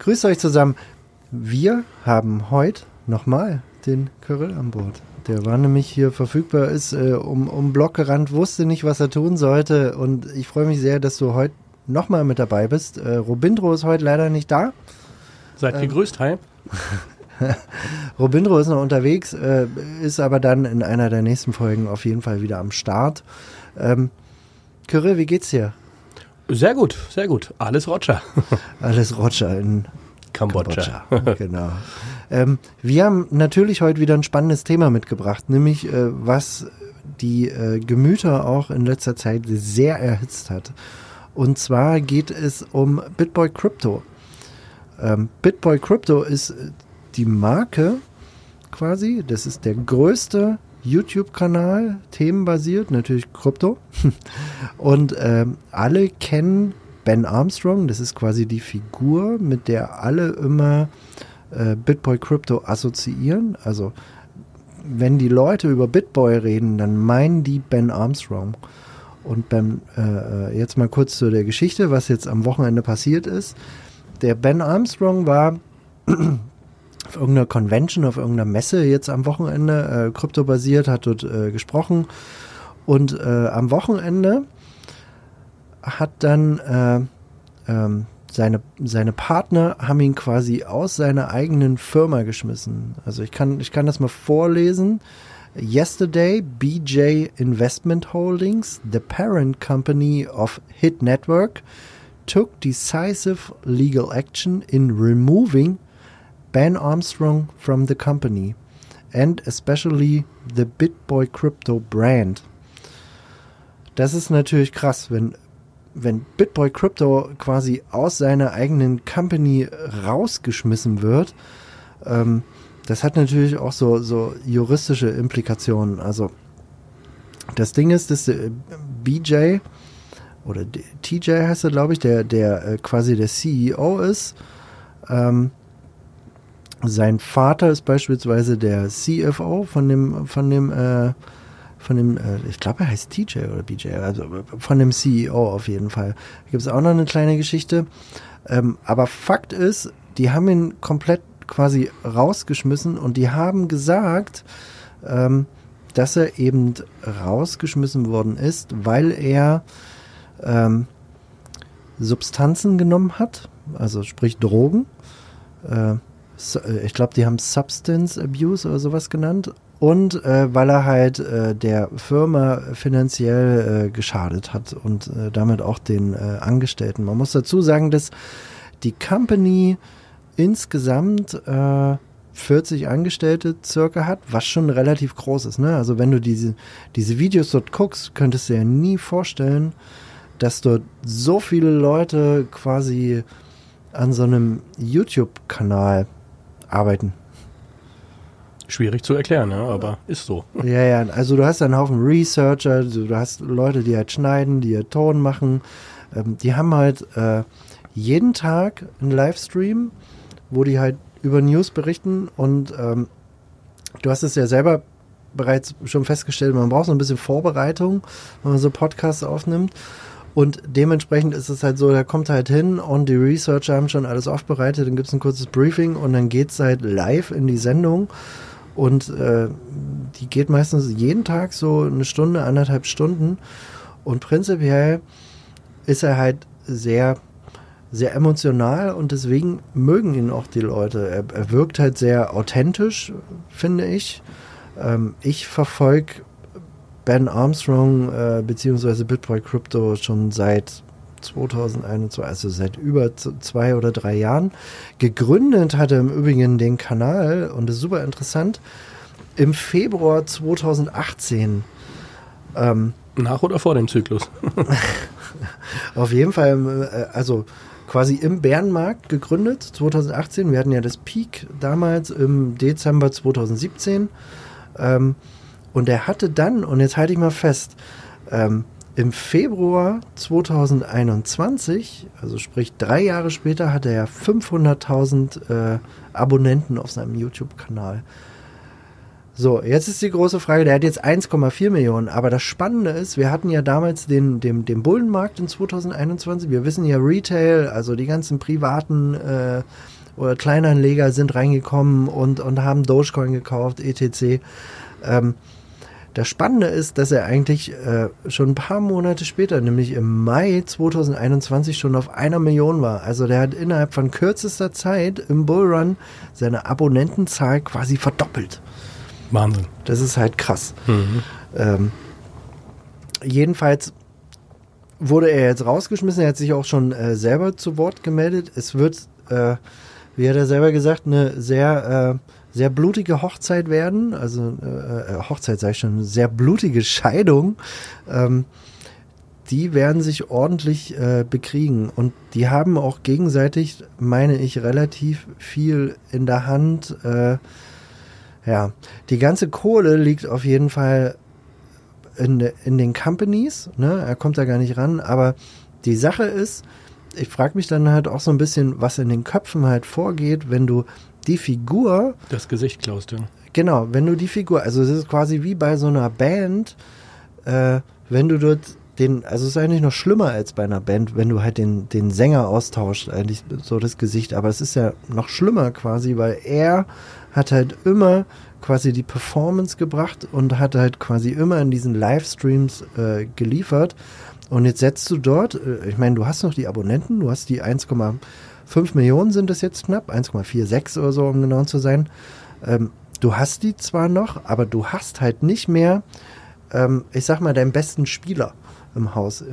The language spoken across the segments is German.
grüßt euch zusammen. Wir haben heute nochmal den Kyrill an Bord. Der war nämlich hier verfügbar, ist äh, um, um Block gerannt, wusste nicht, was er tun sollte. Und ich freue mich sehr, dass du heute nochmal mit dabei bist. Äh, Robindro ist heute leider nicht da. Seid gegrüßt, hi. Robindro ist noch unterwegs, äh, ist aber dann in einer der nächsten Folgen auf jeden Fall wieder am Start. Ähm, Kyrill, wie geht's dir? Sehr gut, sehr gut. Alles Roger. Alles Roger in Kambodscha. Kambodscha. genau. Ähm, wir haben natürlich heute wieder ein spannendes Thema mitgebracht, nämlich äh, was die äh, Gemüter auch in letzter Zeit sehr erhitzt hat. Und zwar geht es um Bitboy Crypto. Ähm, Bitboy Crypto ist äh, die Marke quasi, das ist der größte YouTube-Kanal, themenbasiert, natürlich Krypto. Und ähm, alle kennen Ben Armstrong, das ist quasi die Figur, mit der alle immer äh, Bitboy Crypto assoziieren. Also wenn die Leute über Bitboy reden, dann meinen die Ben Armstrong. Und Ben, äh, jetzt mal kurz zu der Geschichte, was jetzt am Wochenende passiert ist. Der Ben Armstrong war auf irgendeiner Convention, auf irgendeiner Messe jetzt am Wochenende, äh, kryptobasiert, hat dort äh, gesprochen. Und äh, am Wochenende hat dann äh, ähm, seine, seine Partner haben ihn quasi aus seiner eigenen Firma geschmissen. Also ich kann, ich kann das mal vorlesen. Yesterday, BJ Investment Holdings, the parent company of Hit Network, took decisive legal action in removing Ben Armstrong from the company and especially the BitBoy Crypto brand. Das ist natürlich krass, wenn, wenn BitBoy Crypto quasi aus seiner eigenen Company rausgeschmissen wird. Ähm, das hat natürlich auch so, so juristische Implikationen. Also das Ding ist, dass der BJ oder TJ heißt er, glaube ich, der, der äh, quasi der CEO ist. Ähm, sein Vater ist beispielsweise der CFO von dem, von dem, äh, von dem, äh, ich glaube, er heißt TJ oder BJ, also von dem CEO auf jeden Fall. Da gibt es auch noch eine kleine Geschichte. Ähm, aber Fakt ist, die haben ihn komplett quasi rausgeschmissen und die haben gesagt, ähm, dass er eben rausgeschmissen worden ist, weil er ähm, Substanzen genommen hat, also sprich Drogen. Äh, ich glaube, die haben Substance Abuse oder sowas genannt. Und äh, weil er halt äh, der Firma finanziell äh, geschadet hat und äh, damit auch den äh, Angestellten. Man muss dazu sagen, dass die Company insgesamt 40 Angestellte circa hat, was schon relativ groß ist. Ne? Also wenn du diese, diese Videos dort guckst, könntest du ja nie vorstellen, dass dort so viele Leute quasi an so einem YouTube-Kanal arbeiten. Schwierig zu erklären, ja, aber ist so. Ja, ja, also du hast einen Haufen Researcher, du hast Leute, die halt schneiden, die halt Ton machen. Ähm, die haben halt äh, jeden Tag einen Livestream, wo die halt über News berichten und ähm, du hast es ja selber bereits schon festgestellt, man braucht so ein bisschen Vorbereitung, wenn man so Podcasts aufnimmt. Und dementsprechend ist es halt so, da kommt halt hin und die Researcher haben schon alles aufbereitet, dann gibt es ein kurzes Briefing und dann geht es halt live in die Sendung. Und äh, die geht meistens jeden Tag so eine Stunde, anderthalb Stunden. Und prinzipiell ist er halt sehr, sehr emotional und deswegen mögen ihn auch die Leute. Er, er wirkt halt sehr authentisch, finde ich. Ähm, ich verfolge Ben Armstrong äh, beziehungsweise Bitboy Crypto schon seit 2021, also seit über zwei oder drei Jahren. Gegründet hat er im Übrigen den Kanal und das ist super interessant. Im Februar 2018. Ähm, Nach oder vor dem Zyklus? auf jeden Fall, äh, also quasi im Bärenmarkt gegründet, 2018. Wir hatten ja das Peak damals im Dezember 2017. Ähm, und er hatte dann, und jetzt halte ich mal fest, ähm, im Februar 2021, also sprich drei Jahre später, hatte er 500.000 äh, Abonnenten auf seinem YouTube-Kanal. So, jetzt ist die große Frage, der hat jetzt 1,4 Millionen, aber das Spannende ist, wir hatten ja damals den, den, den Bullenmarkt in 2021, wir wissen ja Retail, also die ganzen privaten äh, oder Kleinanleger sind reingekommen und, und haben Dogecoin gekauft, etc. Ähm, das Spannende ist, dass er eigentlich äh, schon ein paar Monate später, nämlich im Mai 2021, schon auf einer Million war. Also der hat innerhalb von kürzester Zeit im Bullrun seine Abonnentenzahl quasi verdoppelt. Wahnsinn. Das ist halt krass. Mhm. Ähm, jedenfalls wurde er jetzt rausgeschmissen. Er hat sich auch schon äh, selber zu Wort gemeldet. Es wird, äh, wie hat er selber gesagt, eine sehr äh, sehr blutige Hochzeit werden, also äh, äh, Hochzeit sage ich schon, sehr blutige Scheidung, ähm, die werden sich ordentlich äh, bekriegen und die haben auch gegenseitig, meine ich, relativ viel in der Hand. Äh, ja, die ganze Kohle liegt auf jeden Fall in, in den Companies, ne? er kommt da gar nicht ran, aber die Sache ist, ich frage mich dann halt auch so ein bisschen, was in den Köpfen halt vorgeht, wenn du die Figur. Das Gesicht klaust du. Genau, wenn du die Figur, also es ist quasi wie bei so einer Band, äh, wenn du dort den, also es ist eigentlich noch schlimmer als bei einer Band, wenn du halt den, den Sänger austauscht, eigentlich so das Gesicht, aber es ist ja noch schlimmer quasi, weil er hat halt immer quasi die Performance gebracht und hat halt quasi immer in diesen Livestreams äh, geliefert. Und jetzt setzt du dort, äh, ich meine, du hast noch die Abonnenten, du hast die 1,5 5 Millionen sind es jetzt knapp, 1,46 oder so, um genau zu sein. Ähm, du hast die zwar noch, aber du hast halt nicht mehr, ähm, ich sag mal, deinen besten Spieler im Haus.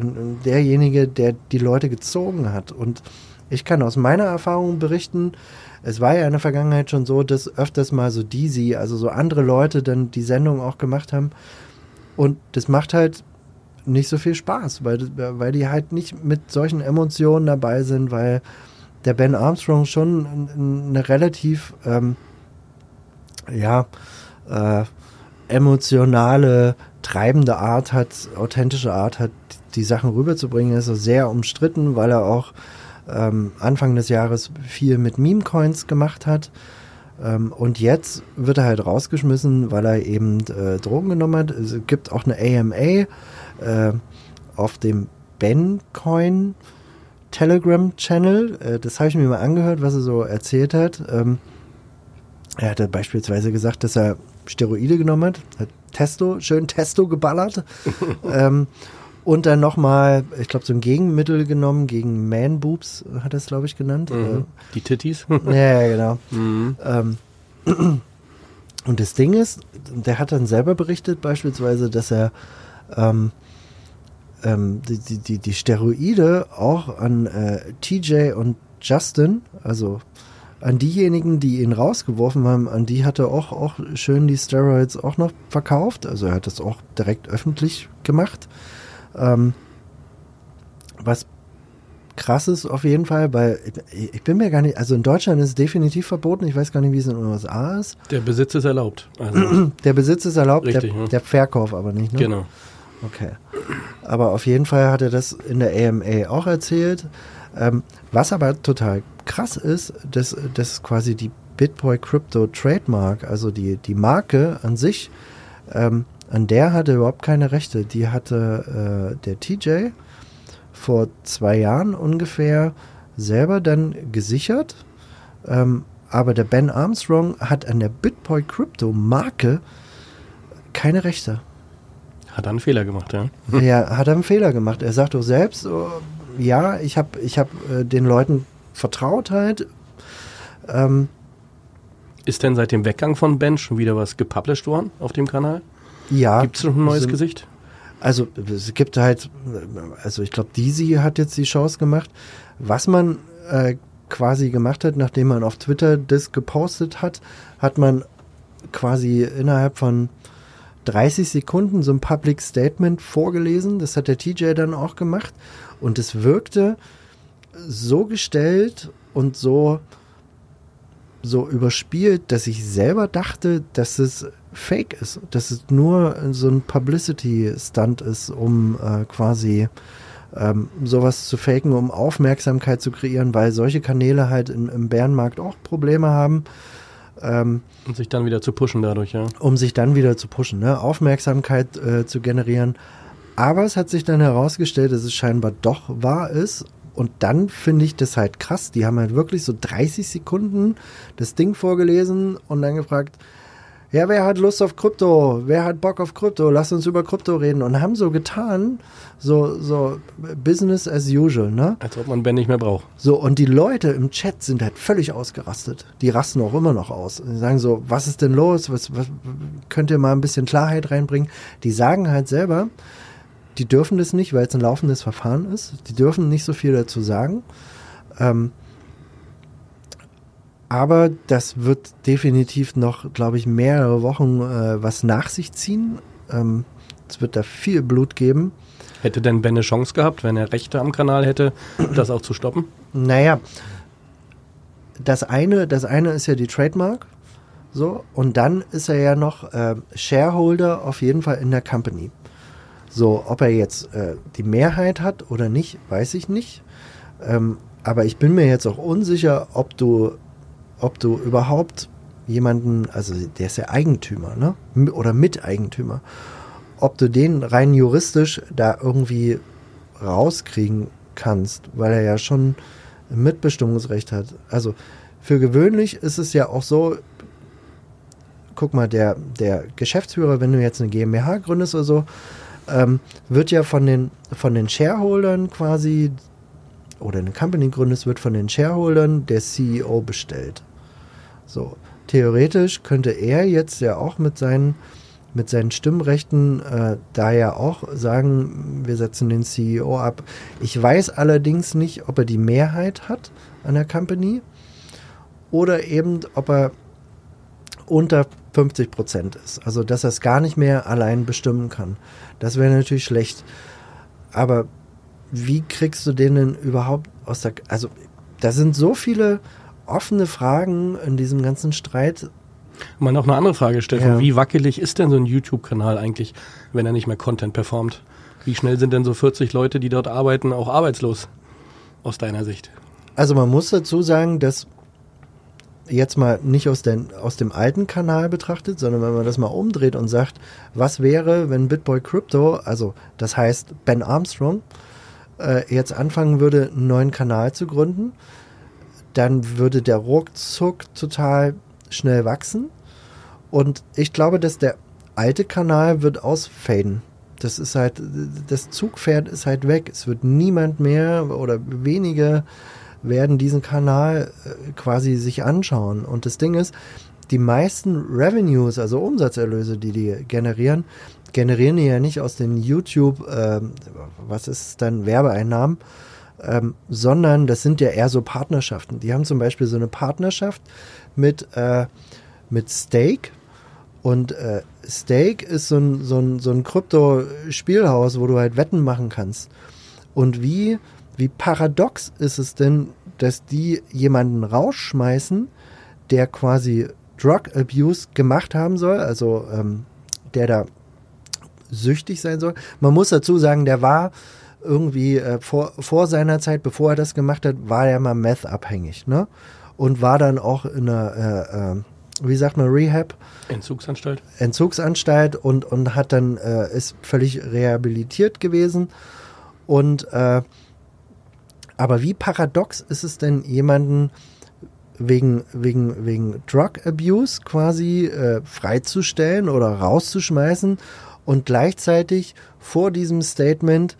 derjenige, der die Leute gezogen hat. Und ich kann aus meiner Erfahrung berichten, es war ja in der Vergangenheit schon so, dass öfters mal so Deezy, also so andere Leute dann die Sendung auch gemacht haben. Und das macht halt nicht so viel Spaß, weil, weil die halt nicht mit solchen Emotionen dabei sind, weil der Ben Armstrong schon eine relativ, ähm, ja, äh, emotionale, treibende Art hat, authentische Art hat, die Sachen rüberzubringen. Er ist sehr umstritten, weil er auch ähm, Anfang des Jahres viel mit Meme-Coins gemacht hat. Ähm, und jetzt wird er halt rausgeschmissen, weil er eben äh, Drogen genommen hat. Es gibt auch eine AMA äh, auf dem Ben-Coin. Telegram-Channel. Äh, das habe ich mir mal angehört, was er so erzählt hat. Ähm, er hatte beispielsweise gesagt, dass er Steroide genommen hat, hat Testo, schön Testo geballert. ähm, und dann nochmal, ich glaube, so ein Gegenmittel genommen gegen Man-Boobs, hat er es, glaube ich, genannt. Mhm. Äh, Die Titties? ja, genau. Mhm. Ähm, und das Ding ist, der hat dann selber berichtet, beispielsweise, dass er ähm, ähm, die, die, die, die Steroide auch an äh, TJ und Justin, also an diejenigen, die ihn rausgeworfen haben, an die hat er auch, auch schön die Steroids auch noch verkauft. Also er hat das auch direkt öffentlich gemacht. Ähm, was krass ist auf jeden Fall, weil ich, ich, bin mir gar nicht, also in Deutschland ist es definitiv verboten, ich weiß gar nicht, wie es in den USA ist. Der Besitz ist erlaubt. Also der Besitz ist erlaubt, Richtig, der, ne? der Verkauf aber nicht, ne? Genau. Okay. Aber auf jeden Fall hat er das in der AMA auch erzählt. Ähm, was aber total krass ist, dass, dass quasi die BitBoy Crypto Trademark, also die, die Marke an sich, ähm, an der hatte überhaupt keine Rechte. Die hatte äh, der TJ vor zwei Jahren ungefähr selber dann gesichert. Ähm, aber der Ben Armstrong hat an der BitBoy Crypto Marke keine Rechte. Hat er einen Fehler gemacht, ja? Ja, hat er einen Fehler gemacht. Er sagt doch selbst, oh, ja, ich habe ich hab, äh, den Leuten vertraut halt. Ähm, Ist denn seit dem Weggang von Ben schon wieder was gepublished worden auf dem Kanal? Ja. Gibt es noch ein neues sind, Gesicht? Also es gibt halt, also ich glaube, Deezy hat jetzt die Chance gemacht. Was man äh, quasi gemacht hat, nachdem man auf Twitter das gepostet hat, hat man quasi innerhalb von 30 Sekunden so ein Public Statement vorgelesen. Das hat der TJ dann auch gemacht. Und es wirkte so gestellt und so, so überspielt, dass ich selber dachte, dass es fake ist, dass es nur so ein Publicity-Stunt ist, um äh, quasi ähm, sowas zu faken, um Aufmerksamkeit zu kreieren, weil solche Kanäle halt in, im Bärenmarkt auch Probleme haben. Ähm, um sich dann wieder zu pushen dadurch, ja. Um sich dann wieder zu pushen, ne? Aufmerksamkeit äh, zu generieren. Aber es hat sich dann herausgestellt, dass es scheinbar doch wahr ist. Und dann finde ich das halt krass. Die haben halt wirklich so 30 Sekunden das Ding vorgelesen und dann gefragt, ja, wer hat Lust auf Krypto? Wer hat Bock auf Krypto? Lass uns über Krypto reden. Und haben so getan, so, so Business as usual, ne? Als ob man Ben nicht mehr braucht. So, und die Leute im Chat sind halt völlig ausgerastet. Die rasten auch immer noch aus. Die sagen so, was ist denn los? Was, was, könnt ihr mal ein bisschen Klarheit reinbringen? Die sagen halt selber, die dürfen das nicht, weil es ein laufendes Verfahren ist. Die dürfen nicht so viel dazu sagen. Ähm, aber das wird definitiv noch, glaube ich, mehrere Wochen äh, was nach sich ziehen. Ähm, es wird da viel Blut geben. Hätte denn Ben eine Chance gehabt, wenn er Rechte am Kanal hätte, das auch zu stoppen? Naja, das eine, das eine ist ja die Trademark. So, und dann ist er ja noch äh, Shareholder auf jeden Fall in der Company. So, ob er jetzt äh, die Mehrheit hat oder nicht, weiß ich nicht. Ähm, aber ich bin mir jetzt auch unsicher, ob du ob du überhaupt jemanden, also der ist ja Eigentümer, ne? Oder Miteigentümer, ob du den rein juristisch da irgendwie rauskriegen kannst, weil er ja schon Mitbestimmungsrecht hat. Also für gewöhnlich ist es ja auch so, guck mal, der, der Geschäftsführer, wenn du jetzt eine GmbH gründest oder so, ähm, wird ja von den, von den Shareholdern quasi oder eine Company gründest, wird von den Shareholdern der CEO bestellt. So, theoretisch könnte er jetzt ja auch mit seinen, mit seinen Stimmrechten äh, da ja auch sagen, wir setzen den CEO ab. Ich weiß allerdings nicht, ob er die Mehrheit hat an der Company oder eben, ob er unter 50 Prozent ist. Also, dass er es gar nicht mehr allein bestimmen kann. Das wäre natürlich schlecht. Aber wie kriegst du den denn überhaupt aus der. Also, da sind so viele offene Fragen in diesem ganzen Streit. Mal noch eine andere Frage, Stefan. Ja. Wie wackelig ist denn so ein YouTube-Kanal eigentlich, wenn er nicht mehr Content performt? Wie schnell sind denn so 40 Leute, die dort arbeiten, auch arbeitslos? Aus deiner Sicht? Also man muss dazu sagen, dass jetzt mal nicht aus, den, aus dem alten Kanal betrachtet, sondern wenn man das mal umdreht und sagt, was wäre, wenn Bitboy Crypto, also das heißt Ben Armstrong, äh, jetzt anfangen würde, einen neuen Kanal zu gründen dann würde der ruckzuck total schnell wachsen. Und ich glaube, dass der alte Kanal wird ausfaden. Das ist halt, das Zugpferd ist halt weg. Es wird niemand mehr oder wenige werden diesen Kanal äh, quasi sich anschauen. Und das Ding ist, die meisten Revenues, also Umsatzerlöse, die die generieren, generieren die ja nicht aus den YouTube, äh, was ist dann Werbeeinnahmen, ähm, sondern das sind ja eher so Partnerschaften. Die haben zum Beispiel so eine Partnerschaft mit, äh, mit Stake. Und äh, Stake ist so ein, so ein, so ein Krypto-Spielhaus, wo du halt Wetten machen kannst. Und wie, wie paradox ist es denn, dass die jemanden rausschmeißen, der quasi Drug Abuse gemacht haben soll, also ähm, der da süchtig sein soll. Man muss dazu sagen, der war irgendwie äh, vor, vor seiner Zeit, bevor er das gemacht hat, war er mal Meth-abhängig, ne? Und war dann auch in einer, äh, äh, wie sagt man, Rehab? Entzugsanstalt. Entzugsanstalt und, und hat dann, äh, ist völlig rehabilitiert gewesen. Und, äh, aber wie paradox ist es denn, jemanden wegen, wegen, wegen Drug Abuse quasi äh, freizustellen oder rauszuschmeißen und gleichzeitig vor diesem Statement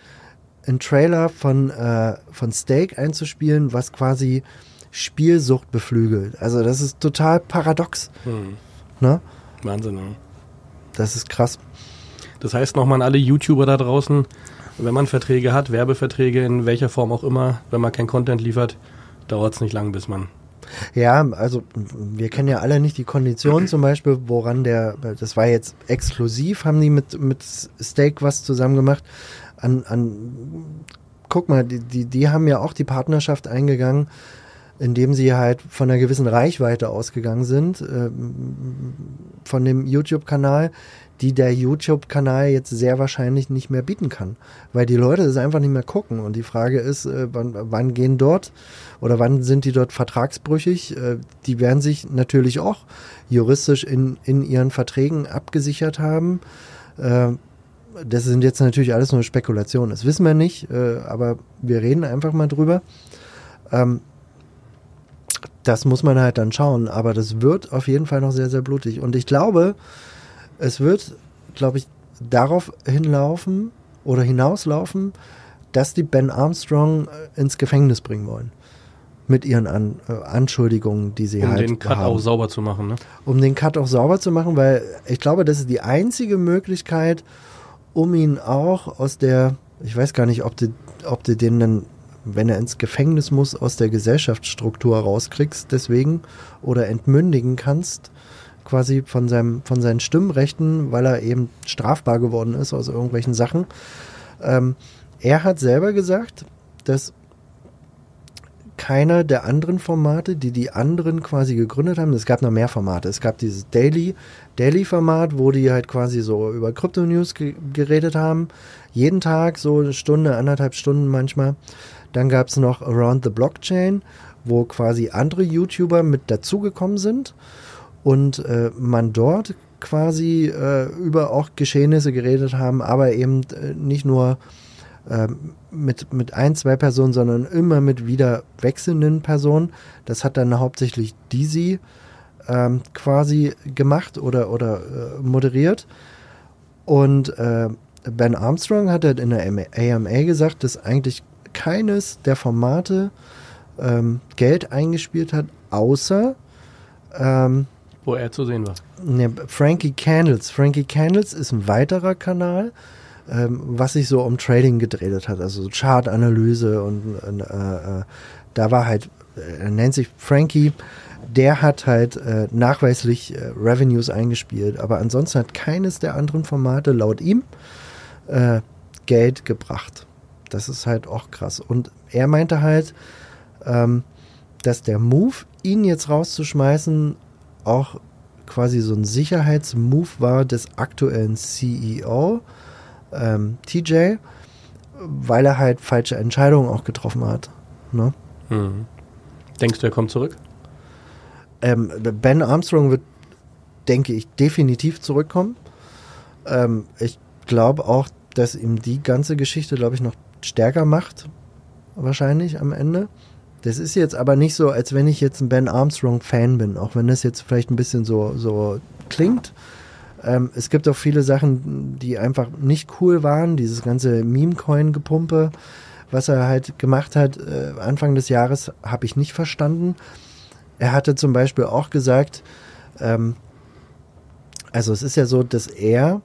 einen Trailer von, äh, von Steak einzuspielen, was quasi Spielsucht beflügelt. Also das ist total paradox. Hm. Ne? Wahnsinn, ja. Das ist krass. Das heißt nochmal an alle YouTuber da draußen, wenn man Verträge hat, Werbeverträge in welcher Form auch immer, wenn man kein Content liefert, dauert es nicht lang, bis man ja, also wir kennen ja alle nicht die Konditionen zum Beispiel, woran der, das war jetzt exklusiv, haben die mit, mit Steak was zusammen gemacht. An, an guck mal, die, die, die haben ja auch die Partnerschaft eingegangen, indem sie halt von einer gewissen Reichweite ausgegangen sind, äh, von dem YouTube-Kanal, die der YouTube-Kanal jetzt sehr wahrscheinlich nicht mehr bieten kann, weil die Leute es einfach nicht mehr gucken. Und die Frage ist, äh, wann, wann, gehen dort oder wann sind die dort vertragsbrüchig? Äh, die werden sich natürlich auch juristisch in, in ihren Verträgen abgesichert haben. Äh, das sind jetzt natürlich alles nur Spekulationen, das wissen wir nicht, äh, aber wir reden einfach mal drüber. Ähm, das muss man halt dann schauen, aber das wird auf jeden Fall noch sehr, sehr blutig. Und ich glaube, es wird, glaube ich, darauf hinlaufen oder hinauslaufen, dass die Ben Armstrong äh, ins Gefängnis bringen wollen. Mit ihren An äh, Anschuldigungen, die sie um halt Um den Cut haben. auch sauber zu machen, ne? Um den Cut auch sauber zu machen, weil ich glaube, das ist die einzige Möglichkeit, um ihn auch aus der, ich weiß gar nicht, ob du, ob du den dann, wenn er ins Gefängnis muss, aus der Gesellschaftsstruktur rauskriegst, deswegen oder entmündigen kannst, quasi von, seinem, von seinen Stimmrechten, weil er eben strafbar geworden ist aus irgendwelchen Sachen. Ähm, er hat selber gesagt, dass keiner der anderen Formate, die die anderen quasi gegründet haben, es gab noch mehr Formate. Es gab dieses Daily, Daily-Format, wo die halt quasi so über Krypto-News ge geredet haben. Jeden Tag so eine Stunde, anderthalb Stunden manchmal. Dann gab es noch Around the Blockchain, wo quasi andere YouTuber mit dazugekommen sind und äh, man dort quasi äh, über auch Geschehnisse geredet haben, aber eben äh, nicht nur ähm, mit, mit ein, zwei Personen, sondern immer mit wieder wechselnden Personen. Das hat dann hauptsächlich Dizzy ähm, quasi gemacht oder, oder äh, moderiert. Und äh, Ben Armstrong hat halt in der AMA gesagt, dass eigentlich keines der Formate ähm, Geld eingespielt hat, außer ähm, wo er zu sehen war. Ne, Frankie Candles. Frankie Candles ist ein weiterer Kanal, ähm, was sich so um Trading gedreht hat, also Chartanalyse und, und äh, äh, da war halt, äh, er nennt sich Frankie, der hat halt äh, nachweislich äh, Revenues eingespielt, aber ansonsten hat keines der anderen Formate laut ihm äh, Geld gebracht. Das ist halt auch krass. Und er meinte halt, ähm, dass der Move, ihn jetzt rauszuschmeißen, auch quasi so ein Sicherheitsmove war des aktuellen CEO, ähm, TJ, weil er halt falsche Entscheidungen auch getroffen hat. Ne? Mhm. Denkst du, er kommt zurück? Ähm, ben Armstrong wird, denke ich, definitiv zurückkommen. Ähm, ich glaube auch, dass ihm die ganze Geschichte, glaube ich, noch stärker macht. Wahrscheinlich am Ende. Das ist jetzt aber nicht so, als wenn ich jetzt ein Ben Armstrong-Fan bin, auch wenn das jetzt vielleicht ein bisschen so, so klingt. Ähm, es gibt auch viele Sachen, die einfach nicht cool waren. Dieses ganze Meme-Coin-Gepumpe, was er halt gemacht hat, äh, Anfang des Jahres, habe ich nicht verstanden. Er hatte zum Beispiel auch gesagt, ähm, also es ist ja so, dass er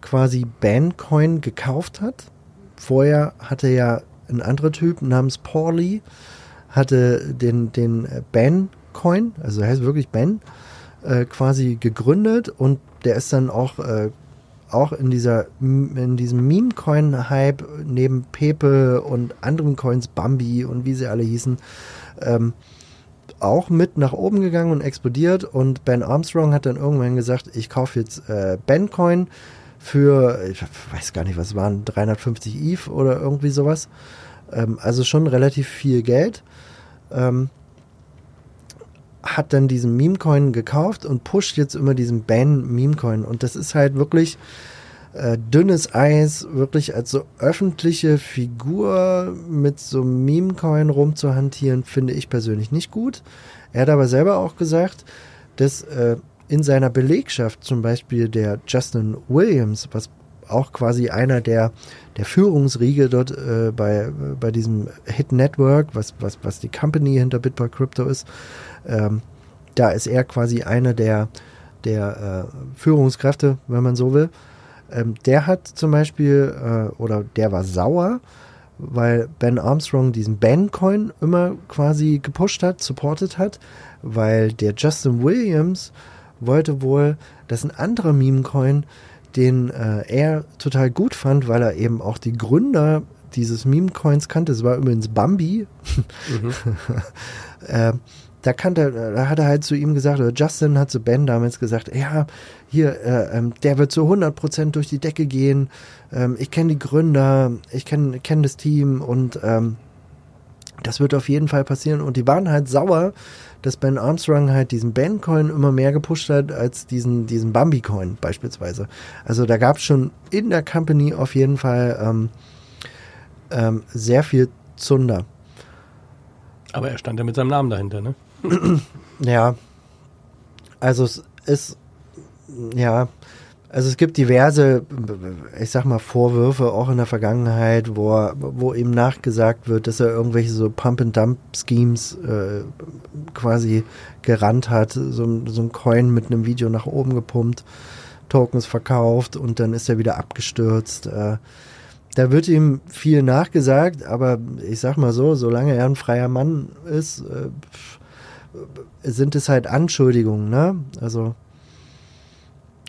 quasi Bancoin gekauft hat. Vorher hatte ja ein anderer Typ namens Paulie, hatte den, den Ben-Coin, also heißt wirklich Ben, äh, quasi gegründet und der ist dann auch, äh, auch in, dieser, in diesem Meme-Coin-Hype neben Pepe und anderen Coins, Bambi und wie sie alle hießen, ähm, auch mit nach oben gegangen und explodiert und Ben Armstrong hat dann irgendwann gesagt, ich kaufe jetzt äh, Ben-Coin für, ich weiß gar nicht, was waren, 350 ETH oder irgendwie sowas. Ähm, also schon relativ viel Geld. Ähm, hat dann diesen Meme-Coin gekauft und pusht jetzt immer diesen Ban-Meme-Coin. Und das ist halt wirklich äh, dünnes Eis, wirklich als so öffentliche Figur mit so einem Meme-Coin rumzuhantieren, finde ich persönlich nicht gut. Er hat aber selber auch gesagt, dass äh, in seiner Belegschaft zum Beispiel der Justin Williams, was auch quasi einer der, der Führungsriege dort äh, bei, bei diesem Hit Network, was, was, was die Company hinter Bitboy Crypto ist, ähm, da ist er quasi einer der, der äh, Führungskräfte, wenn man so will. Ähm, der hat zum Beispiel, äh, oder der war sauer, weil Ben Armstrong diesen Ben-Coin immer quasi gepusht hat, supportet hat, weil der Justin Williams wollte wohl, dass ein anderer Meme-Coin, den äh, er total gut fand, weil er eben auch die Gründer dieses Meme-Coins kannte, es war übrigens Bambi, mhm. äh, da, kannte, da hat er halt zu ihm gesagt, oder Justin hat zu Ben damals gesagt, ja, hier, äh, ähm, der wird zu 100% durch die Decke gehen, ähm, ich kenne die Gründer, ich kenne kenn das Team und ähm, das wird auf jeden Fall passieren. Und die waren halt sauer, dass Ben Armstrong halt diesen Ben-Coin immer mehr gepusht hat als diesen, diesen Bambi-Coin beispielsweise. Also da gab es schon in der Company auf jeden Fall ähm, ähm, sehr viel Zunder. Aber er stand ja mit seinem Namen dahinter, ne? ja. Also es ist, ja, also es gibt diverse, ich sag mal, Vorwürfe auch in der Vergangenheit, wo, wo ihm nachgesagt wird, dass er irgendwelche so Pump-and-Dump-Schemes äh, quasi gerannt hat, so, so ein Coin mit einem Video nach oben gepumpt, Tokens verkauft und dann ist er wieder abgestürzt. Äh, da wird ihm viel nachgesagt, aber ich sag mal so, solange er ein freier Mann ist, äh, sind es halt Anschuldigungen, ne? Also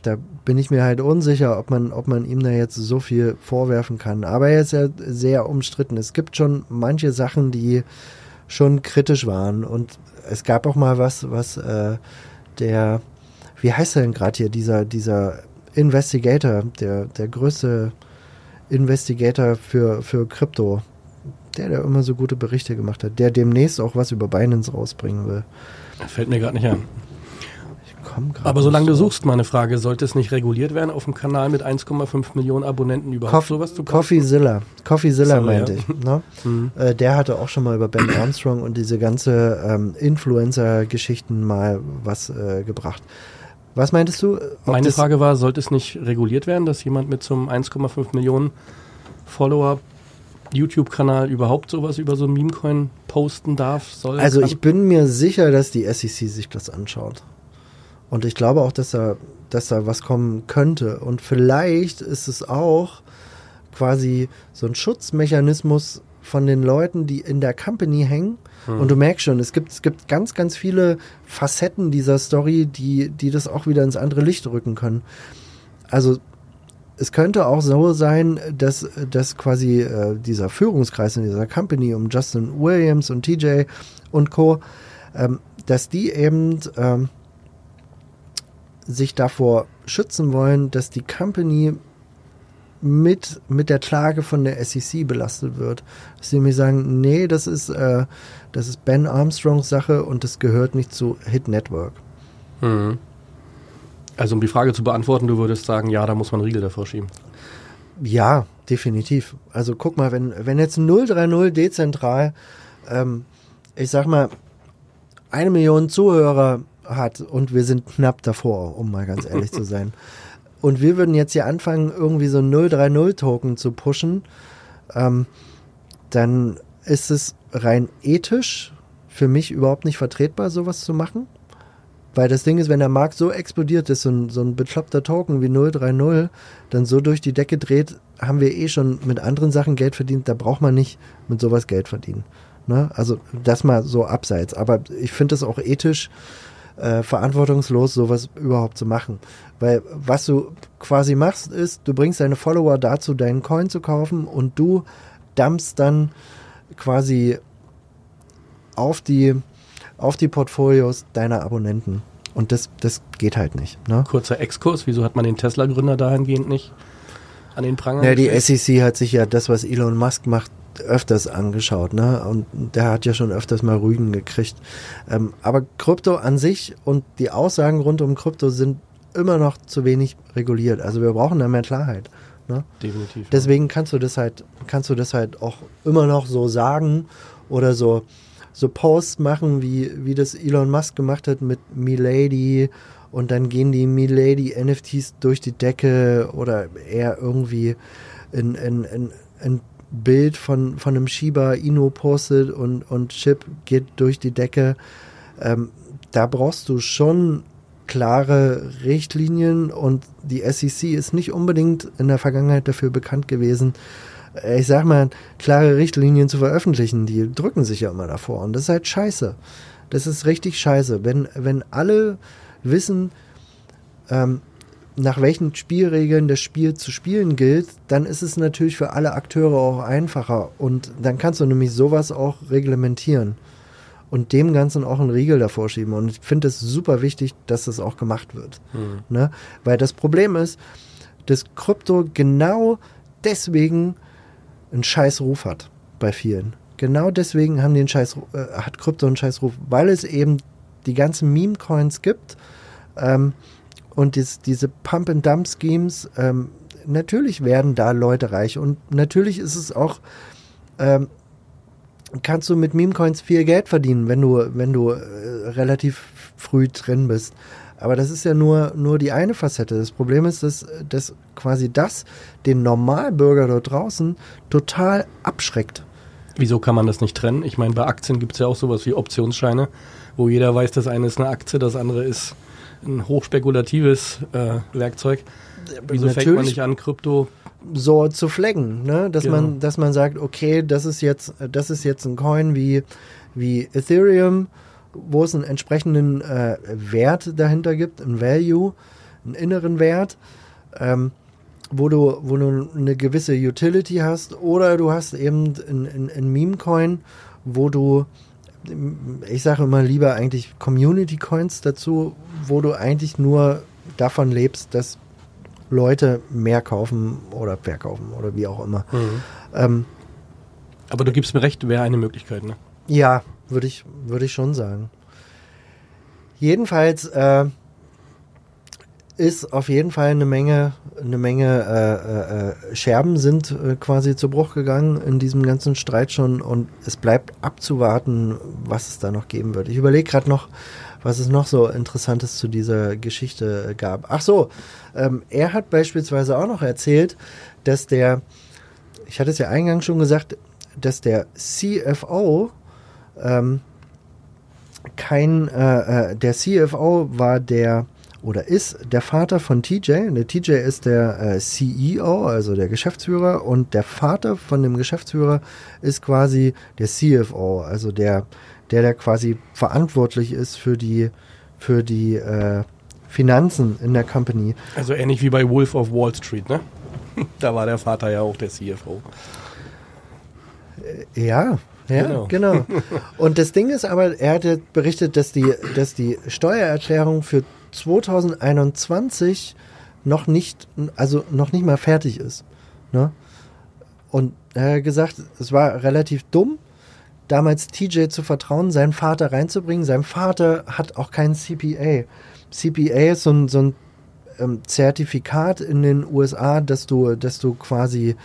da bin ich mir halt unsicher, ob man, ob man ihm da jetzt so viel vorwerfen kann. Aber er ist ja sehr umstritten. Es gibt schon manche Sachen, die schon kritisch waren. Und es gab auch mal was, was äh, der, wie heißt er denn gerade hier, dieser, dieser Investigator, der, der größte Investigator für, für Krypto, der, der immer so gute Berichte gemacht hat, der demnächst auch was über Binance rausbringen will. Fällt mir gerade nicht an komme gerade. Aber solange du suchst, meine Frage, sollte es nicht reguliert werden auf dem Kanal mit 1,5 Millionen Abonnenten überhaupt Coff sowas zu Coffeezilla. Coffeezilla meinte ja. ich. Ne? Mhm. Äh, der hatte auch schon mal über Ben Armstrong und diese ganze ähm, Influencer-Geschichten mal was äh, gebracht. Was meintest du? Meine Frage war, sollte es nicht reguliert werden, dass jemand mit so einem 1,5 Millionen Follower YouTube-Kanal überhaupt sowas über so ein Meme-Coin posten darf? Soll, also kann? ich bin mir sicher, dass die SEC sich das anschaut. Und ich glaube auch, dass da, dass da was kommen könnte. Und vielleicht ist es auch quasi so ein Schutzmechanismus von den Leuten, die in der Company hängen. Hm. Und du merkst schon, es gibt, es gibt ganz, ganz viele Facetten dieser Story, die, die das auch wieder ins andere Licht rücken können. Also es könnte auch so sein, dass, dass quasi äh, dieser Führungskreis in dieser Company um Justin Williams und TJ und Co., ähm, dass die eben ähm, sich davor schützen wollen, dass die Company mit, mit der Klage von der SEC belastet wird. Dass sie mir sagen, nee, das ist, äh, das ist Ben Armstrongs Sache und das gehört nicht zu Hit Network. Mhm. Also um die Frage zu beantworten, du würdest sagen, ja, da muss man Riegel davor schieben. Ja, definitiv. Also guck mal, wenn, wenn jetzt 030 dezentral, ähm, ich sag mal, eine Million Zuhörer hat und wir sind knapp davor, um mal ganz ehrlich zu sein. Und wir würden jetzt hier anfangen, irgendwie so 030-Token zu pushen, ähm, dann ist es rein ethisch für mich überhaupt nicht vertretbar, sowas zu machen. Weil das Ding ist, wenn der Markt so explodiert ist, so ein, so ein bekloppter Token wie 030 dann so durch die Decke dreht, haben wir eh schon mit anderen Sachen Geld verdient. Da braucht man nicht mit sowas Geld verdienen. Ne? Also das mal so abseits. Aber ich finde es auch ethisch äh, verantwortungslos, sowas überhaupt zu machen. Weil was du quasi machst, ist, du bringst deine Follower dazu, deinen Coin zu kaufen und du dumpst dann quasi auf die, auf die Portfolios deiner Abonnenten. Und das, das geht halt nicht. Ne? Kurzer Exkurs, wieso hat man den Tesla-Gründer dahingehend nicht an den Pranger? Ja, die SEC hat sich ja das, was Elon Musk macht, öfters angeschaut, ne? Und der hat ja schon öfters mal Rügen gekriegt. Ähm, aber Krypto an sich und die Aussagen rund um Krypto sind immer noch zu wenig reguliert. Also wir brauchen da mehr Klarheit. Ne? Definitiv. Deswegen kannst du das halt, kannst du das halt auch immer noch so sagen oder so, so Posts machen, wie, wie das Elon Musk gemacht hat mit Milady und dann gehen die Milady NFTs durch die Decke oder er irgendwie in, in, in, in Bild von, von einem Shiba Inu postet und, und Chip geht durch die Decke. Ähm, da brauchst du schon klare Richtlinien und die SEC ist nicht unbedingt in der Vergangenheit dafür bekannt gewesen, äh, ich sag mal, klare Richtlinien zu veröffentlichen. Die drücken sich ja immer davor und das ist halt scheiße. Das ist richtig scheiße. Wenn, wenn alle wissen, ähm, nach welchen Spielregeln das Spiel zu spielen gilt, dann ist es natürlich für alle Akteure auch einfacher. Und dann kannst du nämlich sowas auch reglementieren und dem Ganzen auch einen Riegel davor schieben. Und ich finde es super wichtig, dass das auch gemacht wird. Mhm. Ne? Weil das Problem ist, dass Krypto genau deswegen einen scheiß Ruf hat bei vielen. Genau deswegen haben die einen scheiß, äh, hat Krypto einen scheiß Ruf, weil es eben die ganzen Meme-Coins gibt ähm, und dies, diese Pump-and-Dump-Schemes, ähm, natürlich werden da Leute reich und natürlich ist es auch ähm, kannst du mit Meme-Coins viel Geld verdienen, wenn du, wenn du äh, relativ früh drin bist. Aber das ist ja nur, nur die eine Facette. Das Problem ist, dass, dass quasi das den Normalbürger dort draußen total abschreckt. Wieso kann man das nicht trennen? Ich meine, bei Aktien gibt es ja auch sowas wie Optionsscheine, wo jeder weiß, das eine ist eine Aktie, das andere ist ein hochspekulatives äh, Werkzeug. Wieso Natürlich, fängt man nicht an, Krypto so zu flaggen, ne? Dass genau. man, dass man sagt, okay, das ist jetzt, das ist jetzt ein Coin wie, wie Ethereum, wo es einen entsprechenden äh, Wert dahinter gibt, ein Value, einen inneren Wert, ähm, wo du, wo du eine gewisse Utility hast, oder du hast eben ein Meme-Coin, wo du, ich sage immer lieber eigentlich Community-Coins dazu, wo du eigentlich nur davon lebst, dass Leute mehr kaufen oder verkaufen oder wie auch immer. Mhm. Ähm, Aber du gibst mir recht, wäre eine Möglichkeit, ne? Ja, würde ich, würde ich schon sagen. Jedenfalls äh, ist auf jeden Fall eine Menge, eine Menge äh, äh, Scherben sind äh, quasi zu Bruch gegangen in diesem ganzen Streit schon und es bleibt abzuwarten, was es da noch geben wird. Ich überlege gerade noch, was es noch so Interessantes zu dieser Geschichte gab. Ach so, ähm, er hat beispielsweise auch noch erzählt, dass der, ich hatte es ja eingangs schon gesagt, dass der CFO ähm, kein, äh, äh, der CFO war der oder ist der Vater von TJ. Der TJ ist der äh, CEO, also der Geschäftsführer, und der Vater von dem Geschäftsführer ist quasi der CFO, also der der da quasi verantwortlich ist für die, für die äh, Finanzen in der Company. Also ähnlich wie bei Wolf of Wall Street, ne? da war der Vater ja auch der CFO. Äh, ja, ja, genau. genau. Und das Ding ist aber, er hat berichtet, dass die, dass die Steuererklärung für 2021 noch nicht, also noch nicht mal fertig ist. Ne? Und er hat gesagt, es war relativ dumm, damals TJ zu vertrauen, seinen Vater reinzubringen. Sein Vater hat auch keinen CPA. CPA ist so ein, so ein ähm, Zertifikat in den USA, dass du, dass du quasi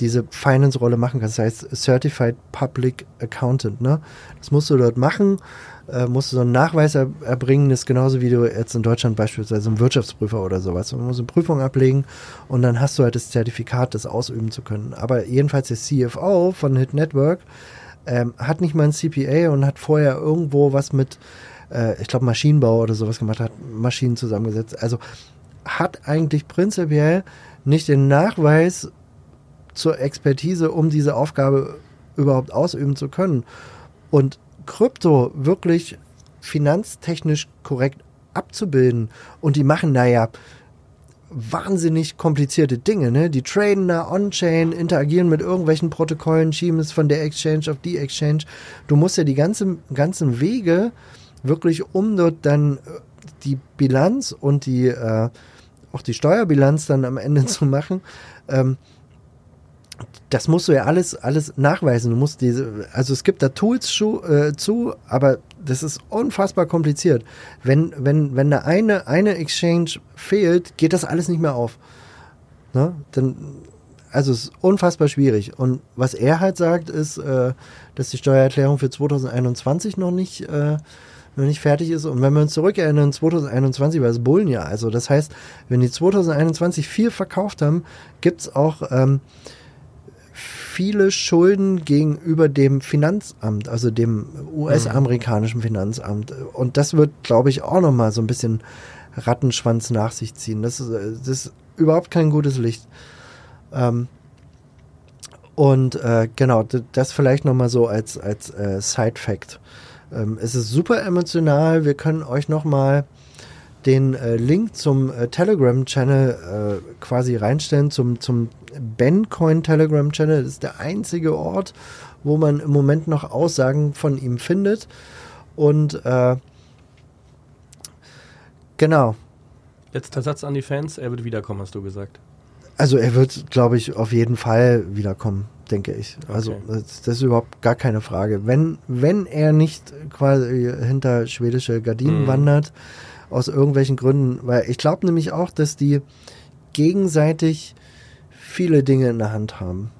diese Finance-Rolle machen kannst. Das heißt Certified Public Accountant. Ne? Das musst du dort machen, äh, musst du so einen Nachweis er erbringen. Das ist genauso wie du jetzt in Deutschland beispielsweise ein Wirtschaftsprüfer oder sowas. Du musst eine Prüfung ablegen und dann hast du halt das Zertifikat, das ausüben zu können. Aber jedenfalls der CFO von Hit Network ähm, hat nicht mal ein CPA und hat vorher irgendwo was mit, äh, ich glaube, Maschinenbau oder sowas gemacht, hat Maschinen zusammengesetzt. Also hat eigentlich prinzipiell nicht den Nachweis zur Expertise, um diese Aufgabe überhaupt ausüben zu können. Und Krypto wirklich finanztechnisch korrekt abzubilden und die machen, naja, wahnsinnig komplizierte Dinge. Ne? Die traden da on-chain, interagieren mit irgendwelchen Protokollen, schieben es von der Exchange auf die Exchange. Du musst ja die ganzen, ganzen Wege wirklich, um dort dann äh, die Bilanz und die äh, auch die Steuerbilanz dann am Ende zu machen, ähm, das musst du ja alles, alles nachweisen. Du musst diese, also es gibt da Tools zu, äh, zu, aber das ist unfassbar kompliziert. Wenn, wenn, wenn da eine, eine Exchange fehlt, geht das alles nicht mehr auf. Ne? Dann, also es ist unfassbar schwierig. Und was er halt sagt, ist, äh, dass die Steuererklärung für 2021 noch nicht, äh, noch nicht fertig ist. Und wenn wir uns zurückerinnern, 2021 war es Bullenjahr. Also das heißt, wenn die 2021 viel verkauft haben, gibt es auch ähm, viele Schulden gegenüber dem Finanzamt, also dem US-amerikanischen Finanzamt. Und das wird, glaube ich, auch nochmal so ein bisschen Rattenschwanz nach sich ziehen. Das ist, das ist überhaupt kein gutes Licht. Ähm, und äh, genau, das vielleicht nochmal so als, als äh, Side-Fact. Ähm, es ist super emotional. Wir können euch nochmal den äh, Link zum äh, Telegram-Channel äh, quasi reinstellen, zum, zum Bencoin Telegram-Channel. Das ist der einzige Ort, wo man im Moment noch Aussagen von ihm findet. Und äh, genau. Letzter Satz an die Fans, er wird wiederkommen, hast du gesagt. Also er wird, glaube ich, auf jeden Fall wiederkommen, denke ich. Also okay. das, das, ist überhaupt gar keine Frage. Wenn, wenn er nicht quasi hinter schwedische Gardinen mhm. wandert, aus irgendwelchen Gründen, weil ich glaube nämlich auch, dass die gegenseitig viele Dinge in der Hand haben.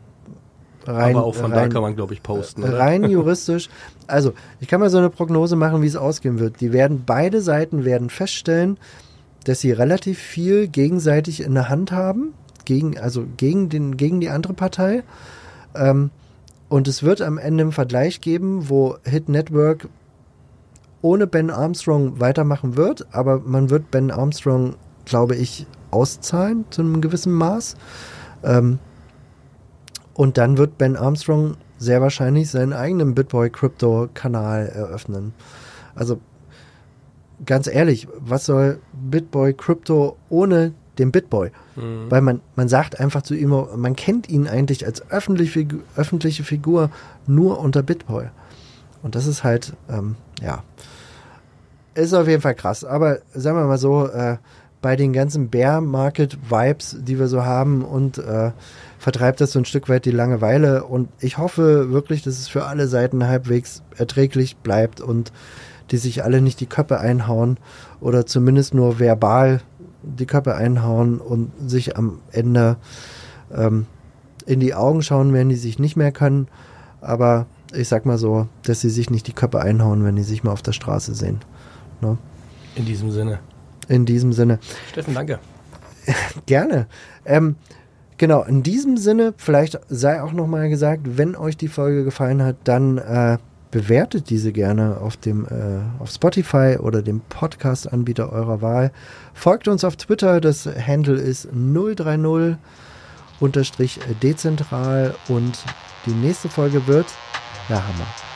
Rein, Aber auch von rein, da kann man, glaube ich, posten. Oder? Rein juristisch. Also, ich kann mal so eine Prognose machen, wie es ausgehen wird. Die werden, beide Seiten werden feststellen, dass sie relativ viel gegenseitig in der Hand haben, gegen, also gegen, den, gegen die andere Partei. Ähm, und es wird am Ende einen Vergleich geben, wo Hit Network ohne Ben Armstrong weitermachen wird, aber man wird Ben Armstrong, glaube ich, auszahlen zu einem gewissen Maß. Ähm, und dann wird Ben Armstrong sehr wahrscheinlich seinen eigenen Bitboy Crypto Kanal eröffnen. Also ganz ehrlich, was soll Bitboy Crypto ohne den Bitboy? Mhm. Weil man, man sagt einfach zu ihm, man kennt ihn eigentlich als öffentliche, öffentliche Figur nur unter Bitboy. Und das ist halt, ähm, ja, ist auf jeden Fall krass. Aber sagen wir mal so, äh, bei den ganzen Bear Market Vibes, die wir so haben und äh, vertreibt das so ein Stück weit die Langeweile. Und ich hoffe wirklich, dass es für alle Seiten halbwegs erträglich bleibt und die sich alle nicht die Köpfe einhauen oder zumindest nur verbal die Köpfe einhauen und sich am Ende ähm, in die Augen schauen, wenn die sich nicht mehr können. Aber ich sag mal so, dass sie sich nicht die Köpfe einhauen, wenn die sich mal auf der Straße sehen. Ne? In diesem Sinne. In diesem Sinne. Steffen, danke. Gerne. Ähm, genau, in diesem Sinne, vielleicht sei auch nochmal gesagt, wenn euch die Folge gefallen hat, dann äh, bewertet diese gerne auf dem äh, auf Spotify oder dem Podcast-Anbieter eurer Wahl. Folgt uns auf Twitter, das Handle ist 030 unterstrich dezentral und die nächste Folge wird der Hammer.